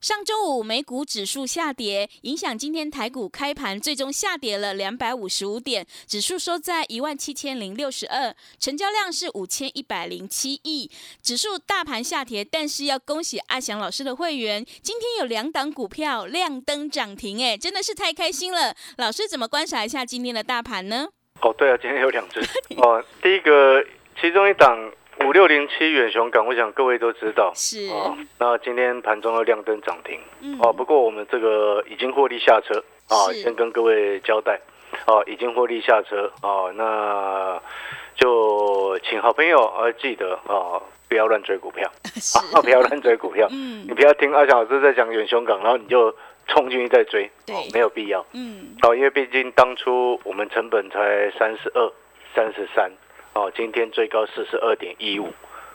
上周五美股指数下跌，影响今天台股开盘，最终下跌了两百五十五点，指数收在一万七千零六十二，成交量是五千一百零七亿。指数大盘下跌，但是要恭喜阿翔老师的会员，今天有两档股票亮灯涨停，哎，真的是太开心了。老师怎么观察一下今天的大盘呢？哦，对啊，今天有两只 哦，第一个其中一档。五六零七远雄港，我想各位都知道。是啊，那今天盘中又亮灯涨停。嗯。哦，不过我们这个已经获利下车啊，先跟各位交代。哦，已经获利下车哦，那就请好朋友啊记得啊，不要乱追股票啊，不要乱追股票。嗯。你不要听阿小老师在讲远雄港，然后你就冲进去再追。对。没有必要。嗯。哦，因为毕竟当初我们成本才三十二、三十三。哦，今天最高四十二点一五，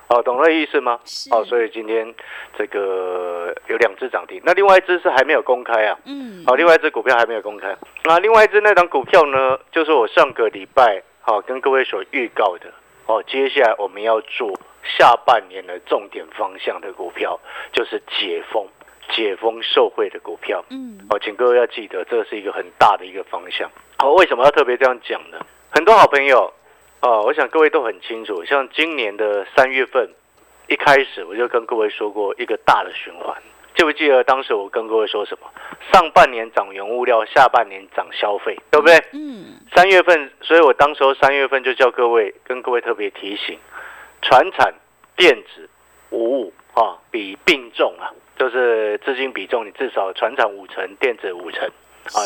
哦，懂那意思吗？哦，所以今天这个有两只涨停，那另外一只是还没有公开啊。嗯。好，另外一只股票还没有公开。那另外一只那张股票呢，就是我上个礼拜好跟各位所预告的。哦，接下来我们要做下半年的重点方向的股票，就是解封、解封受惠的股票。嗯。哦，请各位要记得，这是一个很大的一个方向。好，为什么要特别这样讲呢？很多好朋友。哦，我想各位都很清楚，像今年的三月份一开始，我就跟各位说过一个大的循环，记不记得当时我跟各位说什么？上半年涨原物料，下半年涨消费，对不对？嗯。三月份，所以我当时候三月份就叫各位跟各位特别提醒，船产、电子、五五啊，比并重啊，就是资金比重，你至少船产五成，电子五成啊，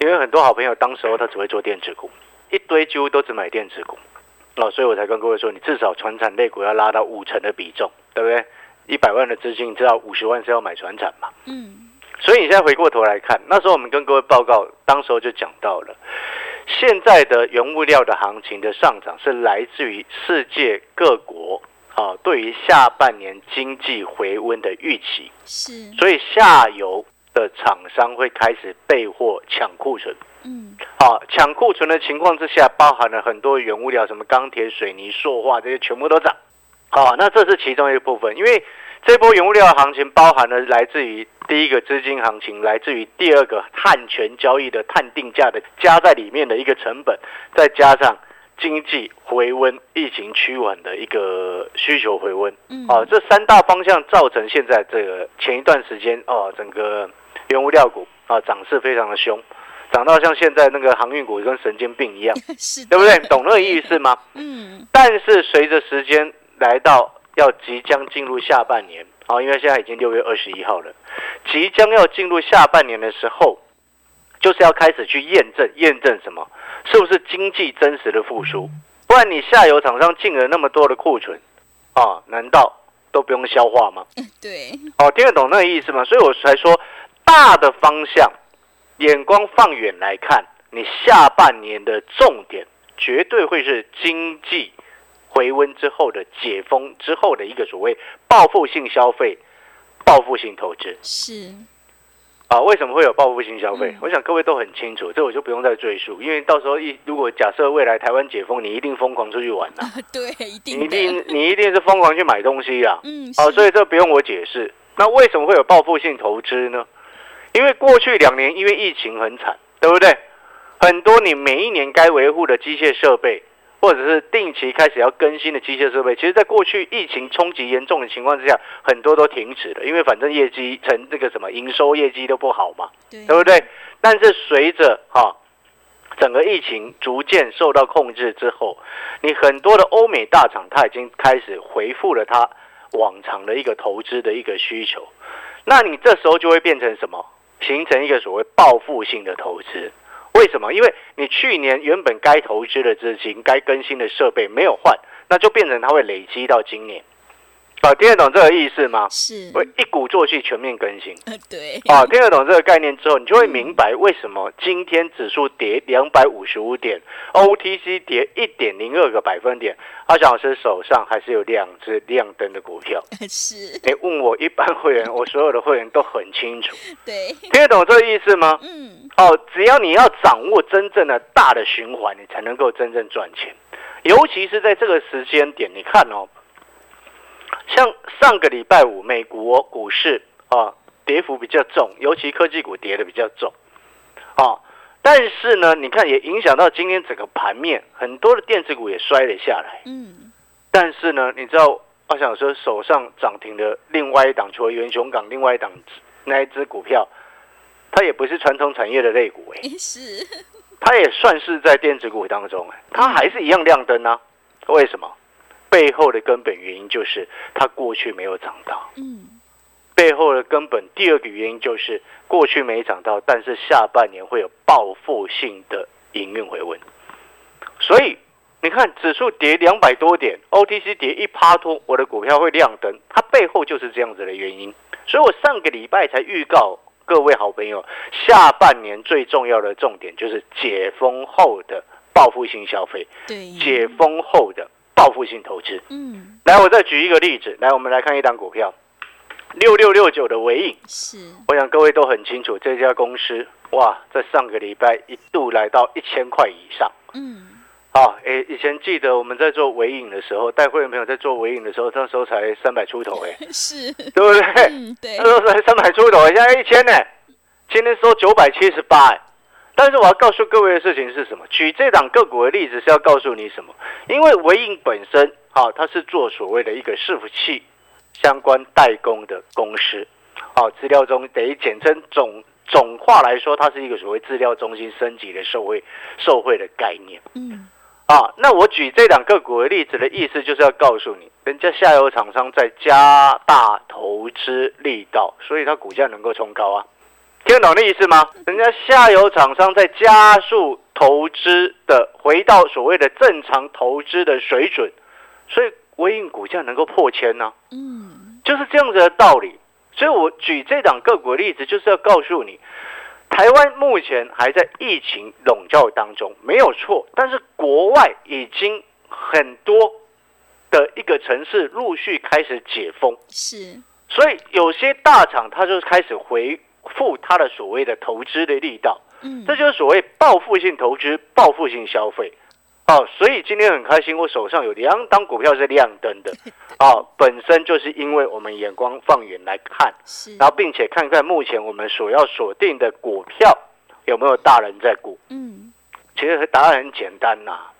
因为很多好朋友当时候他只会做电子股。一堆几乎都只买电子股，哦，所以我才跟各位说，你至少船产类股要拉到五成的比重，对不对？一百万的资金，你知道五十万是要买船产嘛？嗯。所以你现在回过头来看，那时候我们跟各位报告，当时候就讲到了，现在的原物料的行情的上涨是来自于世界各国啊对于下半年经济回温的预期，是。所以下游的厂商会开始备货抢库存。嗯，好，抢库存的情况之下，包含了很多原物料，什么钢铁、水泥、塑化这些全部都涨。好，那这是其中一个部分，因为这波原物料行情包含了来自于第一个资金行情，来自于第二个碳权交易的碳定价的加在里面的一个成本，再加上经济回温、疫情趋缓的一个需求回温。嗯，啊，这三大方向造成现在这个前一段时间哦，整个原物料股啊涨势非常的凶。涨到像现在那个航运股跟神经病一样，对不对？懂那个意思吗？嗯。但是随着时间来到要即将进入下半年啊，因为现在已经六月二十一号了，即将要进入下半年的时候，就是要开始去验证验证什么？是不是经济真实的复苏？不然你下游厂商进了那么多的库存啊，难道都不用消化吗？对。哦，听得懂那个意思吗？所以我才说大的方向。眼光放远来看，你下半年的重点绝对会是经济回温之后的解封之后的一个所谓报复性消费、报复性投资。是啊，为什么会有报复性消费？我想各位都很清楚，这我就不用再赘述，因为到时候一如果假设未来台湾解封，你一定疯狂出去玩呐。对，一定，你一定你一定是疯狂去买东西啊。嗯，好，所以这不用我解释。那为什么会有报复性投资呢？因为过去两年因为疫情很惨，对不对？很多你每一年该维护的机械设备，或者是定期开始要更新的机械设备，其实在过去疫情冲击严重的情况之下，很多都停止了，因为反正业绩成这个什么营收业绩都不好嘛，对不对？但是随着哈整个疫情逐渐受到控制之后，你很多的欧美大厂它已经开始回复了它往常的一个投资的一个需求，那你这时候就会变成什么？形成一个所谓报复性的投资，为什么？因为你去年原本该投资的资金、该更新的设备没有换，那就变成它会累积到今年。啊，听得懂这个意思吗？是，会一鼓作气全面更新。对。啊，听得懂这个概念之后，你就会明白为什么今天指数跌两百五十五点，OTC 跌一点零二个百分点，阿翔老师手上还是有两只亮灯的股票。是。你问我一般会员，我所有的会员都很清楚。对。听得懂这个意思吗？嗯。哦，只要你要掌握真正的大的循环，你才能够真正赚钱。尤其是在这个时间点，你看哦。像上个礼拜五，美国股市啊跌幅比较重，尤其科技股跌的比较重，啊，但是呢，你看也影响到今天整个盘面，很多的电子股也摔了下来。嗯，但是呢，你知道，我想说手上涨停的另外一档，除了元雄港，另外一档那一只股票，它也不是传统产业的类股，哎，是，它也算是在电子股当中，哎，它还是一样亮灯啊，为什么？背后的根本原因就是它过去没有涨到。嗯，背后的根本第二个原因就是过去没涨到，但是下半年会有报复性的营运回温。所以你看指数跌两百多点，OTC 跌一趴多，我的股票会亮灯，它背后就是这样子的原因。所以我上个礼拜才预告各位好朋友，下半年最重要的重点就是解封后的报复性消费。对，解封后的。报复性投资，嗯，来，我再举一个例子，来，我们来看一档股票，六六六九的尾影，是，我想各位都很清楚，这家公司，哇，在上个礼拜一度来到一千块以上，嗯，好，诶，以前记得我们在做尾影的时候，带会员朋友在做尾影的时候，那时候才三百出头，哎，是，对不对？对，那时候才三百出头，现在一千呢，今天收九百七十八，哎。但是我要告诉各位的事情是什么？举这档个股的例子是要告诉你什么？因为维影本身啊，它是做所谓的一个伺服器相关代工的公司，啊，资料中等于简称总总话来说，它是一个所谓资料中心升级的受惠受惠的概念。嗯，啊，那我举这两个股的例子的意思就是要告诉你，人家下游厂商在加大投资力道，所以它股价能够冲高啊。听得懂那意思吗？人家下游厂商在加速投资的，回到所谓的正常投资的水准，所以微影股价能够破千呢。嗯，就是这样子的道理。所以我举这档个股的例子，就是要告诉你，台湾目前还在疫情笼罩当中，没有错。但是国外已经很多的一个城市陆续开始解封，是。所以有些大厂它就开始回。付他的所谓的投资的力道，嗯，这就是所谓报复性投资、报复性消费，哦，所以今天很开心，我手上有两档股票是亮灯的，哦，本身就是因为我们眼光放远来看，是，然后并且看看目前我们所要锁定的股票有没有大人在股，嗯，其实答案很简单呐。各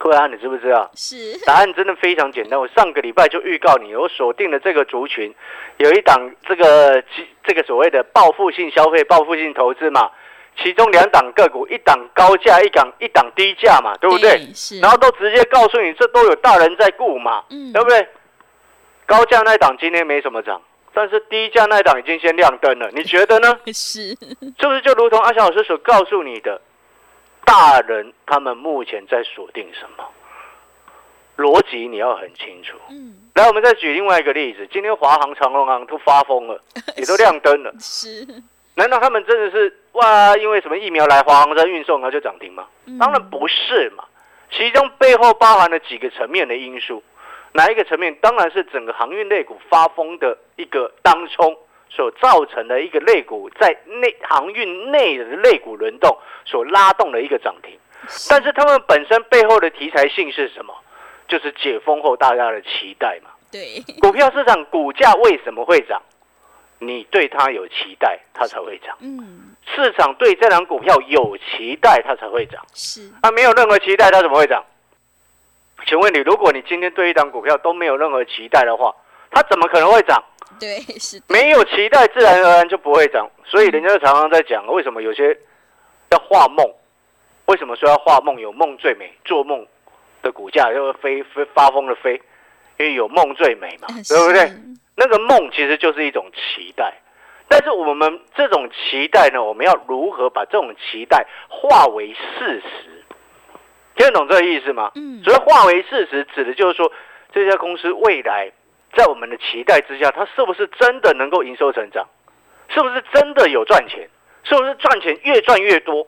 位啊，你知不知道？是答案真的非常简单。我上个礼拜就预告你，我锁定了这个族群，有一档这个这个所谓的报复性消费、报复性投资嘛，其中两档个股，一档高价，一档一档低价嘛，对不对？是。然后都直接告诉你，这都有大人在顾嘛，嗯，对不对？高价那档今天没什么涨，但是低价那档已经先亮灯了，你觉得呢？是，是不是就如同阿翔老师所告诉你的？大人他们目前在锁定什么逻辑？你要很清楚。嗯，来，我们再举另外一个例子。今天华航、长隆航都发疯了，也都亮灯了。是？难道他们真的是哇？因为什么疫苗来，华航在运送，它就涨停吗？当然不是嘛。其中背后包含了几个层面的因素。哪一个层面？当然是整个航运类股发疯的一个当冲。所造成的一个类股在内航运内的类股轮动所拉动的一个涨停，但是他们本身背后的题材性是什么？就是解封后大家的期待嘛。对，股票市场股价为什么会涨？你对它有期待，它才会涨。嗯，市场对这档股票有期待，它才会涨。是，它没有任何期待，它怎么会涨？请问你，如果你今天对一档股票都没有任何期待的话，它怎么可能会涨？对，是没有期待，自然而然就不会涨。所以人家常常在讲，为什么有些要画梦？为什么说要画梦？有梦最美，做梦的股价就会飞飞发疯的飞，因为有梦最美嘛，对不对？那个梦其实就是一种期待，但是我们这种期待呢，我们要如何把这种期待化为事实？听得懂这个意思吗？嗯。所以化为事实，指的就是说这家公司未来在我们的期待之下，它是不是真的能够营收成长？是不是真的有赚钱？是不是赚钱越赚越多？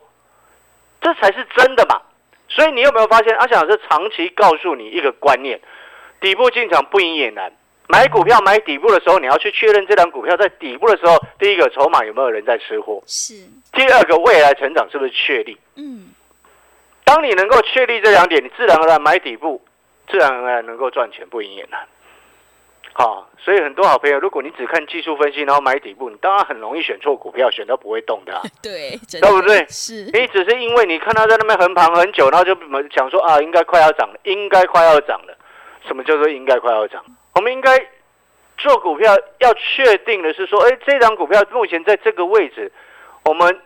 这才是真的嘛？所以你有没有发现，阿翔老师长期告诉你一个观念：底部进场不赢也难。买股票买底部的时候，你要去确认这张股票在底部的时候，第一个筹码有没有人在吃货？是。第二个未来成长是不是确立？嗯。当你能够确立这两点，你自然而然买底部，自然而然能够赚钱，不赢也难。好，所以很多好朋友，如果你只看技术分析，然后买底部，你当然很容易选错股票，选到不会动的。对，对不对？是。你只是因为你看它在那边横盘很久，然后就想说啊，应该快要涨了，应该快要涨了。什么叫做应该快要涨？我们应该做股票要确定的是说，哎，这张股票目前在这个位置，我们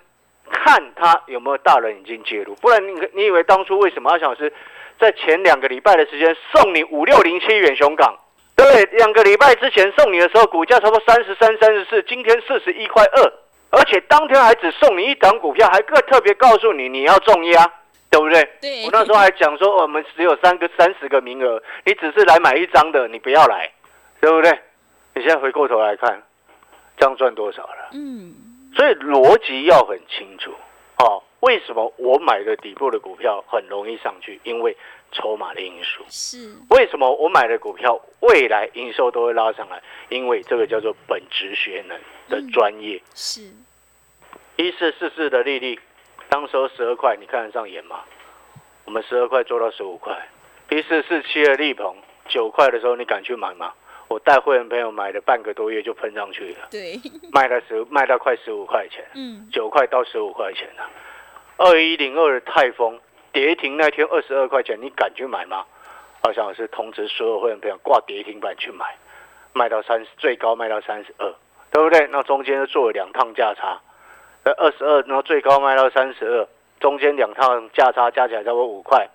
看它有没有大人已经介入，不然你你以为当初为什么阿小师在前两个礼拜的时间送你五六零七远雄港？对，两个礼拜之前送你的时候，股价差不多三十三、三十四，今天四十一块二，而且当天还只送你一档股票，还特特别告诉你你要重压，对不对？对。我那时候还讲说，我们只有三个、三十个名额，你只是来买一张的，你不要来，对不对？你现在回过头来看，这样赚多少了？嗯。所以逻辑要很清楚，哦，为什么我买的底部的股票很容易上去？因为筹码的因素是为什么我买的股票未来营收都会拉上来？因为这个叫做本职学能的专业。是一四四四的利率，当时候十二块，你看得上眼吗？我们十二块做到十五块。一四四七的利鹏，九块的时候你敢去买吗？我带会员朋友买了半个多月就喷上去了。对，卖到十卖到快十五块钱。嗯，九块到十五块钱了。二一零二的泰丰。跌停那天二十二块钱，你敢去买吗？好像是通知所有会员朋友挂跌停板去买，卖到三十，最高卖到三十二，对不对？那中间做了两趟价差，那，二十二，然后最高卖到三十二，中间两趟价差加起来差不多五块，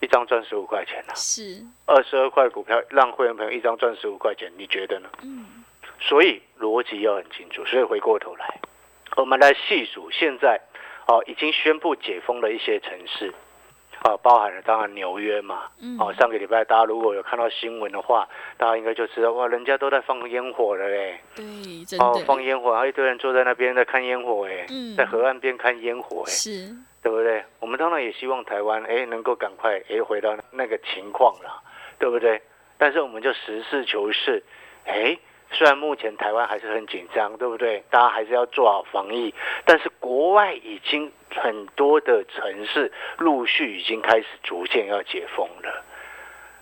一张赚十五块钱呢。是二十二块股票让会员朋友一张赚十五块钱，你觉得呢？嗯。所以逻辑要很清楚。所以回过头来，我们来细数现在。哦，已经宣布解封了一些城市，啊，包含了当然纽约嘛。嗯。哦，上个礼拜大家如果有看到新闻的话，大家应该就知道哇，人家都在放烟火了嘞。对，真的。哦，放烟火，然后一堆人坐在那边在看烟火，哎，在河岸边看烟火，哎，是，对不对？我们当然也希望台湾哎能够赶快哎回到那个情况了，对不对？但是我们就实事求是，哎。虽然目前台湾还是很紧张，对不对？大家还是要做好防疫，但是国外已经很多的城市陆续已经开始逐渐要解封了。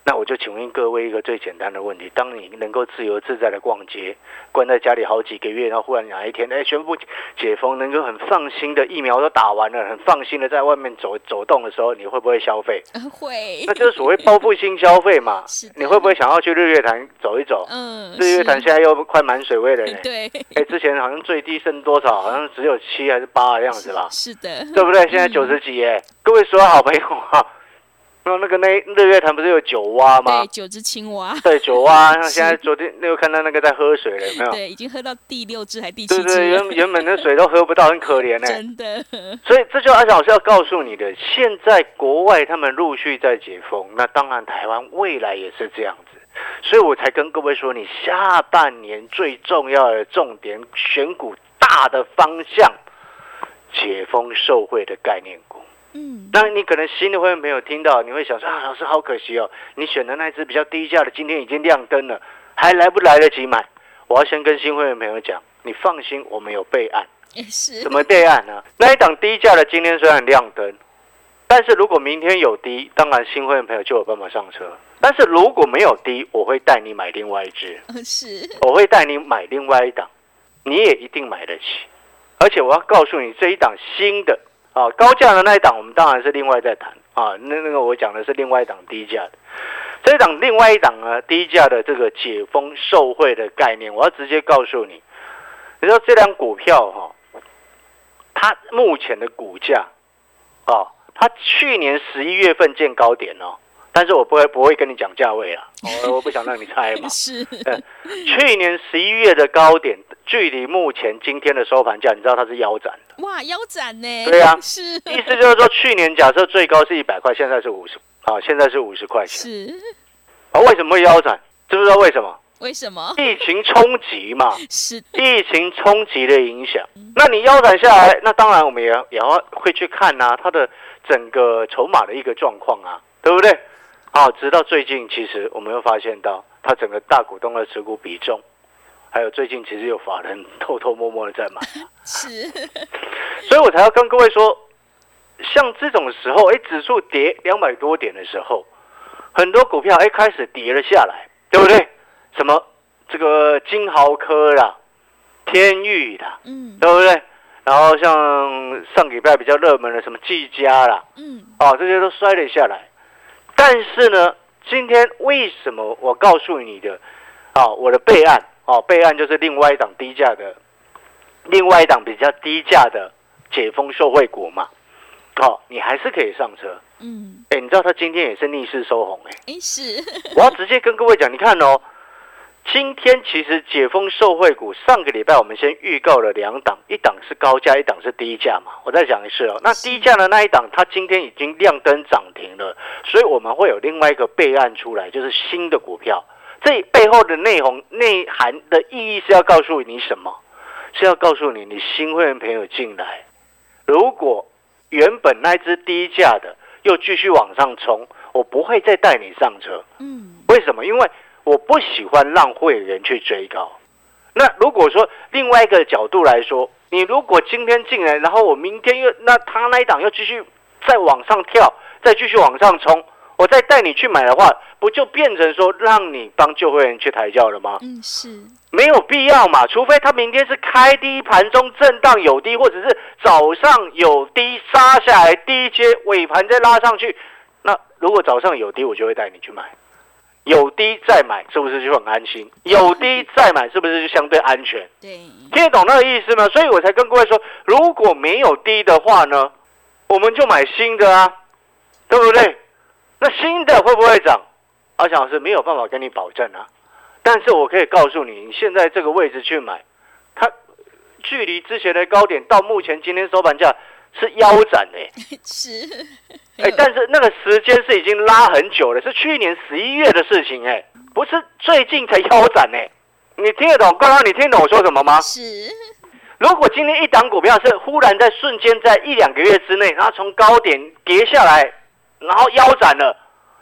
那我就请问各位一个最简单的问题：当你能够自由自在的逛街，关在家里好几个月，然后忽然哪一天，哎，宣布解封，能够很放心的疫苗都打完了，很放心的在外面走走动的时候，你会不会消费？会。那就是所谓报复性消费嘛。你会不会想要去日月潭走一走？嗯。日月潭现在又快满水位了呢。对。哎，之前好像最低剩多少？好像只有七还是八的样子吧？是的。对不对？现在九十几耶。各位所有好朋友啊。那个那日月潭不是有九蛙吗？对，九只青蛙。对，九蛙。那现在昨天那个看到那个在喝水了，有没有？对，已经喝到第六只还第七只。对对，原原本的水都喝不到，很可怜呢。真的。所以这就阿小老师要告诉你的，现在国外他们陆续在解封，那当然台湾未来也是这样子，所以我才跟各位说，你下半年最重要的重点选股大的方向，解封受惠的概念股。嗯，当然你可能新的会员朋友听到，你会想说啊，老师好可惜哦，你选的那只比较低价的，今天已经亮灯了，还来不来得及买？我要先跟新会员朋友讲，你放心，我们有备案。也是。怎么备案呢？那一档低价的今天虽然亮灯，但是如果明天有低，当然新会员朋友就有办法上车。但是如果没有低，我会带你买另外一只。是。我会带你买另外一档，你也一定买得起。而且我要告诉你，这一档新的。啊，高价的那一档我们当然是另外再谈。啊。那那个我讲的是另外一档低价的，这一档另外一档呢低价的这个解封受贿的概念，我要直接告诉你，你说这张股票哈，它目前的股价啊，它去年十一月份见高点哦，但是我不会不会跟你讲价位啊，我我不想让你猜嘛。是，去年十一月的高点，距离目前今天的收盘价，你知道它是腰斩的。哇，腰斩呢？对呀，是。意思就是说，去年假设最高是一百块，现在是五十，啊，现在是五十块钱。是。啊，为什么会腰斩？知不知道为什么？为什么？疫情冲击嘛。是。疫情冲击的影响，那你腰斩下来，那当然我们也也要会去看呐，它的整个筹码的一个状况啊，对不对？好，直到最近，其实我们又发现到，它整个大股东的持股比重，还有最近其实有法人 偷偷摸摸的在买，是，所以我才要跟各位说，像这种时候，哎，指数跌两百多点的时候，很多股票哎开始跌了下来，对不对？什么这个金豪科啦、天域啦，嗯，对不对？然后像上礼拜比较热门的什么技嘉啦，嗯，哦，这些都摔了下来。但是呢，今天为什么我告诉你的，啊，我的备案，哦，备案就是另外一档低价的，另外一档比较低价的解封受惠股嘛，好，你还是可以上车，嗯，哎，你知道他今天也是逆势收红，哎，哎是，我要直接跟各位讲，你看哦。今天其实解封受惠股，上个礼拜我们先预告了两档，一档是高价，一档是低价嘛。我再讲一次哦，那低价的那一档，它今天已经亮灯涨停了，所以我们会有另外一个备案出来，就是新的股票。这背后的内容内涵的意义是要告诉你什么？是要告诉你，你新会员朋友进来，如果原本那只低价的又继续往上冲，我不会再带你上车。嗯，为什么？因为。我不喜欢让会员去追高。那如果说另外一个角度来说，你如果今天进来，然后我明天又那他那一档又继续再往上跳，再继续往上冲，我再带你去买的话，不就变成说让你帮旧会员去抬轿了吗？嗯，是没有必要嘛。除非他明天是开低盘中震荡有低，或者是早上有低杀下来低阶尾盘再拉上去。那如果早上有低，我就会带你去买。有低再买，是不是就很安心？有低再买，是不是就相对安全？对，听得懂那个意思吗？所以我才跟各位说，如果没有低的话呢，我们就买新的啊，对不对？那新的会不会涨？阿强老师没有办法跟你保证啊，但是我可以告诉你，你现在这个位置去买，它距离之前的高点到目前今天收盘价。是腰斩 哎，是哎，但是那个时间是已经拉很久了，是去年十一月的事情哎，不是最近才腰斩哎，你听得懂？刚刚你听懂我说什么吗？是。如果今天一档股票是忽然在瞬间在一两个月之内，然后从高点跌下来，然后腰斩了，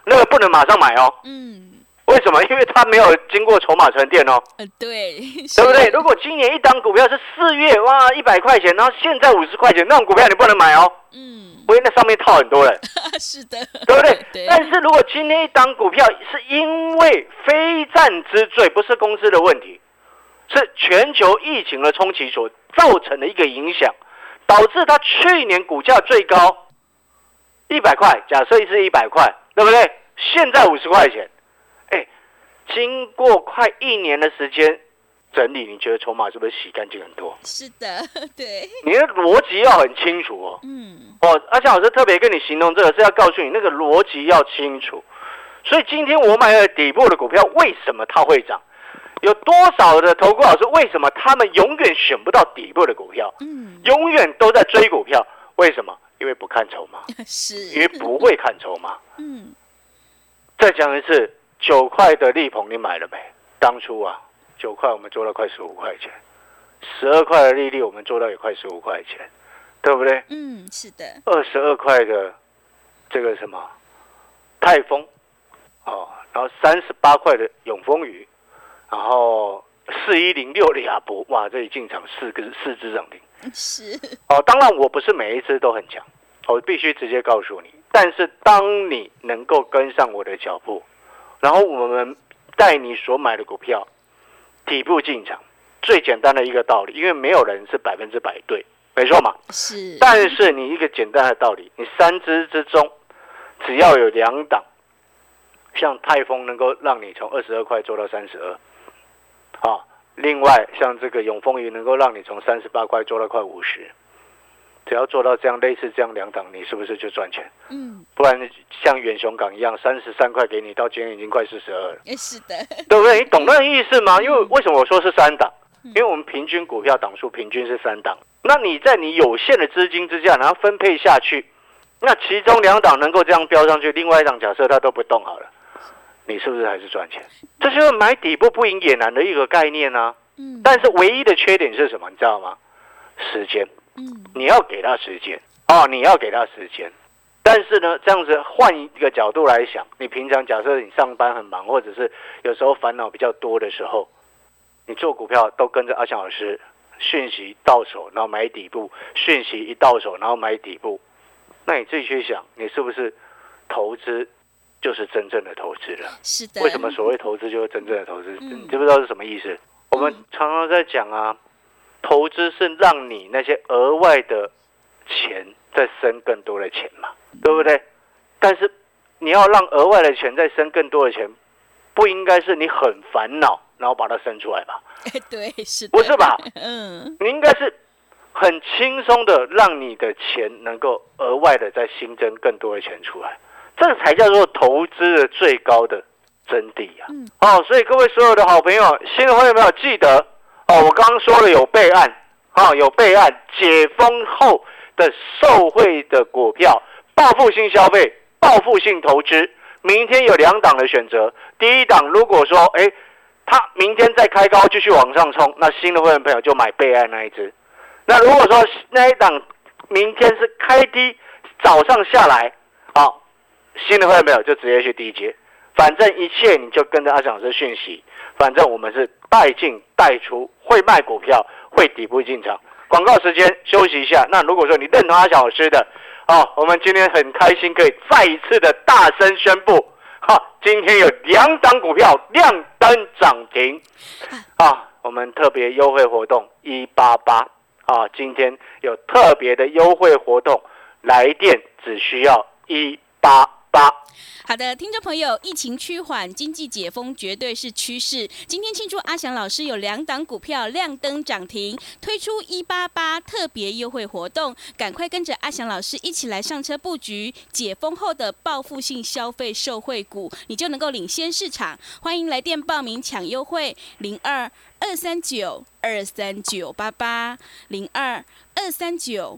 那个不能马上买哦。嗯。为什么？因为它没有经过筹码沉淀哦。呃，对，对不对？如果今年一档股票是四月哇一百块钱，然后现在五十块钱，那种股票你不能买哦。嗯，因为那上面套很多人。是的，对不对？对。但是如果今天一档股票是因为非战之罪，不是公司的问题，是全球疫情的冲击所造成的一个影响，导致它去年股价最高一百块，假设是一百块，对不对？现在五十块钱。经过快一年的时间整理，你觉得筹码是不是洗干净很多？是的，对。你的逻辑要很清楚哦。嗯。哦，而且老师特别跟你形容这个，是要告诉你那个逻辑要清楚。所以今天我买了底部的股票，为什么它会涨？有多少的投顾老师为什么他们永远选不到底部的股票？嗯。永远都在追股票，为什么？因为不看筹码。是。因为不会看筹码。嗯。再讲一次。九块的利鹏你买了没？当初啊，九块我们做到快十五块钱，十二块的利率我们做到也快十五块钱，对不对？嗯，是的。二十二块的这个什么泰丰，哦，然后三十八块的永丰鱼，然后四一零六的亚博，哇，这里进场四个四只涨停。是。哦，当然我不是每一只都很强，我必须直接告诉你。但是当你能够跟上我的脚步。然后我们带你所买的股票底部进场，最简单的一个道理，因为没有人是百分之百对，没错嘛。是。但是你一个简单的道理，你三只之中只要有两档，像泰丰能够让你从二十二块做到三十二，啊，另外像这个永丰鱼能够让你从三十八块做到快五十，只要做到这样类似这样两档，你是不是就赚钱？嗯，不然像远雄港一样，三十三块给你，到今天已经快四十二了。是的，对不对？你懂那个意思吗？因为为什么我说是三档？因为我们平均股票档数平均是三档，那你在你有限的资金之下，然后分配下去，那其中两档能够这样飙上去，另外一档假设它都不动好了，你是不是还是赚钱？这就是买底部不赢也难的一个概念啊。嗯，但是唯一的缺点是什么？你知道吗？时间。嗯，你要给他时间哦，你要给他时间。但是呢，这样子换一个角度来想，你平常假设你上班很忙，或者是有时候烦恼比较多的时候，你做股票都跟着阿翔老师，讯息到手然后买底部，讯息一到手然后买底部，那你自己去想，你是不是投资就是真正的投资了？是的。为什么所谓投资就是真正的投资？你知不知道是什么意思？我们常常在讲啊。投资是让你那些额外的钱再生更多的钱嘛，对不对？但是你要让额外的钱再生更多的钱，不应该是你很烦恼，然后把它生出来吧？对，是，不是吧？嗯，你应该是很轻松的让你的钱能够额外的再新增更多的钱出来，这才叫做投资的最高的真谛啊！哦，所以各位所有的好朋友，新的朋友有没有记得？哦，我刚刚说了有备案，啊，有备案，解封后的受惠的股票，报复性消费，报复性投资，明天有两档的选择。第一档，如果说，哎，它明天再开高继续往上冲，那新的会员朋友就买备案那一只。那如果说那一档明天是开低，早上下来，好，新的会员朋友就直接去低阶。反正一切你就跟着阿翔老师讯息，反正我们是带进带出，会卖股票，会底部进场。广告时间休息一下。那如果说你认同阿翔老师的，哦，我们今天很开心可以再一次的大声宣布，哈，今天有两档股票亮灯涨停，啊，我们特别优惠活动一八八，啊，今天有特别的优惠活动，来电只需要一八八。好的，听众朋友，疫情趋缓，经济解封绝对是趋势。今天庆祝阿翔老师有两档股票亮灯涨停，推出一八八特别优惠活动，赶快跟着阿翔老师一起来上车布局解封后的报复性消费受惠股，你就能够领先市场。欢迎来电报名抢优惠，零二二三九二三九八八零二二三九。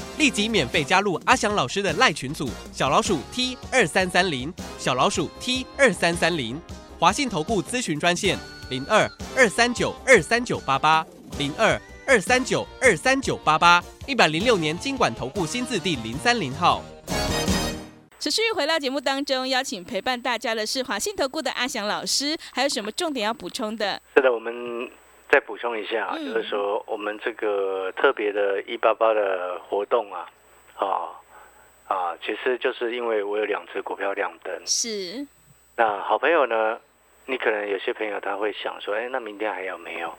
立即免费加入阿翔老师的赖群组，小老鼠 T 二三三零，小老鼠 T 二三三零，华信投顾咨询专线零二二三九二三九八八零二二三九二三九八八，一百零六年经管投顾新字第零三零号。持续回到节目当中，邀请陪伴大家的是华信投顾的阿翔老师，还有什么重点要补充的？是的，我们。再补充一下，就是说我们这个特别的一八八的活动啊，啊啊，其实就是因为我有两只股票亮灯。是。那好朋友呢？你可能有些朋友他会想说，哎，那明天还有没有？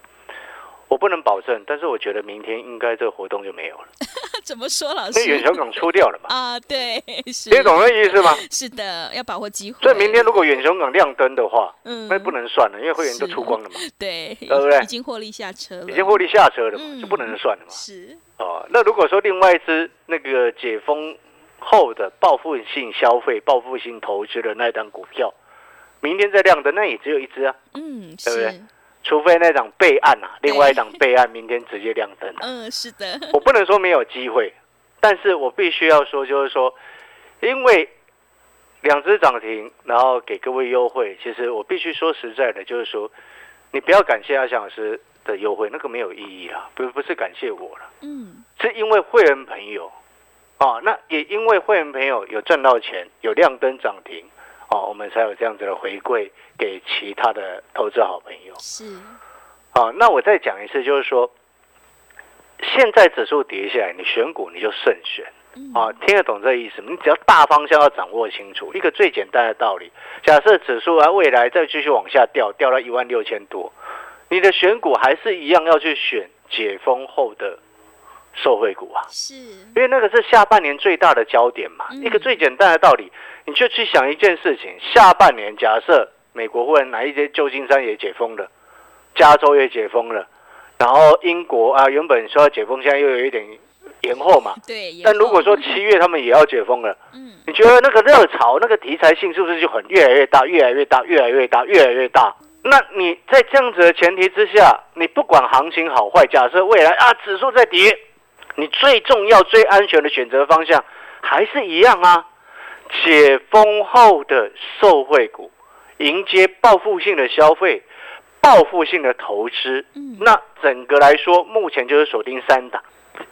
我不能保证，但是我觉得明天应该这个活动就没有了。怎么说，老师？那远雄港出掉了嘛？啊，对，是。你懂那意思吗？是的，要把握机会。所以明天如果远雄港亮灯的话，嗯，那不能算了，因为会员都出光了嘛。对，对不对？已经获利下车了。已经获利下车了嘛，就不能算了嘛。是。哦，那如果说另外一只那个解封后的报复性消费、报复性投资的那一张股票，明天再亮灯，那也只有一只啊。嗯，对不对？除非那档备案啊，另外一档备案明天直接亮灯。嗯，是的。我不能说没有机会，但是我必须要说，就是说，因为两只涨停，然后给各位优惠，其实我必须说实在的，就是说，你不要感谢阿翔老师的优惠，那个没有意义啦，不不是感谢我了，嗯，是因为会员朋友，啊，那也因为会员朋友有赚到钱，有亮灯涨停。哦，我们才有这样子的回馈给其他的投资好朋友。是，好，那我再讲一次，就是说，现在指数跌下来，你选股你就慎选。啊，听得懂这意思吗？你只要大方向要掌握清楚，一个最简单的道理。假设指数啊未来再继续往下掉，掉到一万六千多，你的选股还是一样要去选解封后的受惠股啊，是，因为那个是下半年最大的焦点嘛。一个最简单的道理，你就去想一件事情：下半年假设美国或者哪一些旧金山也解封了，加州也解封了，然后英国啊原本说要解封，现在又有一点。延后嘛，对。但如果说七月他们也要解封了，嗯，你觉得那个热潮、那个题材性是不是就很越来越大、越来越大、越来越大、越来越大？那你在这样子的前提之下，你不管行情好坏，假设未来啊指数在跌，你最重要、最安全的选择方向还是一样啊，解封后的受惠股，迎接报复性的消费、报复性的投资。嗯，那整个来说，目前就是锁定三档。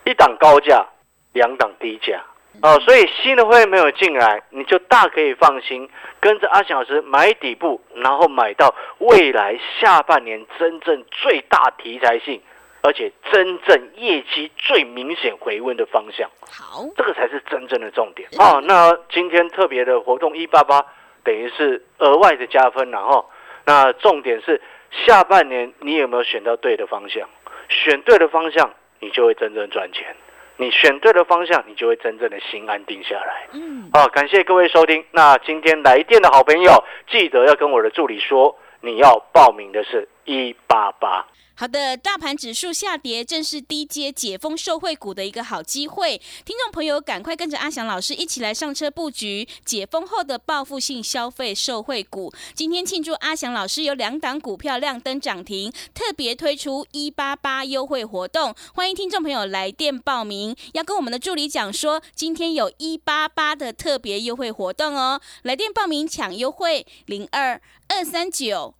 一档高价，两档低价，哦，所以新的会没有进来，你就大可以放心，跟着阿翔老师买底部，然后买到未来下半年真正最大题材性，而且真正业绩最明显回温的方向。好，这个才是真正的重点哦。那今天特别的活动一八八，等于是额外的加分，然后那重点是下半年你有没有选到对的方向？选对的方向。你就会真正赚钱，你选对了方向，你就会真正的心安定下来。嗯，好，感谢各位收听。那今天来电的好朋友，记得要跟我的助理说，你要报名的是一八八。好的，大盘指数下跌，正是低阶解封受惠股的一个好机会。听众朋友，赶快跟着阿翔老师一起来上车布局解封后的报复性消费受惠股。今天庆祝阿翔老师有两档股票亮灯涨停，特别推出一八八优惠活动，欢迎听众朋友来电报名。要跟我们的助理讲说，今天有一八八的特别优惠活动哦，来电报名抢优惠零二二三九。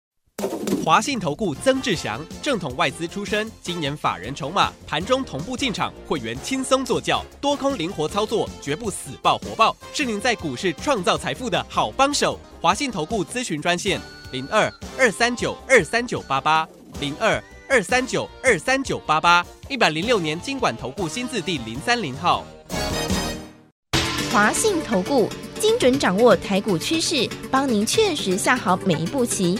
华信投顾曾志祥，正统外资出身，今年法人筹码，盘中同步进场，会员轻松做教，多空灵活操作，绝不死爆活爆，是您在股市创造财富的好帮手。华信投顾咨询专线零二二三九二三九八八零二二三九二三九八八，一百零六年经管投顾新字第零三零号。华信投顾精准掌握台股趋势，帮您确实下好每一步棋。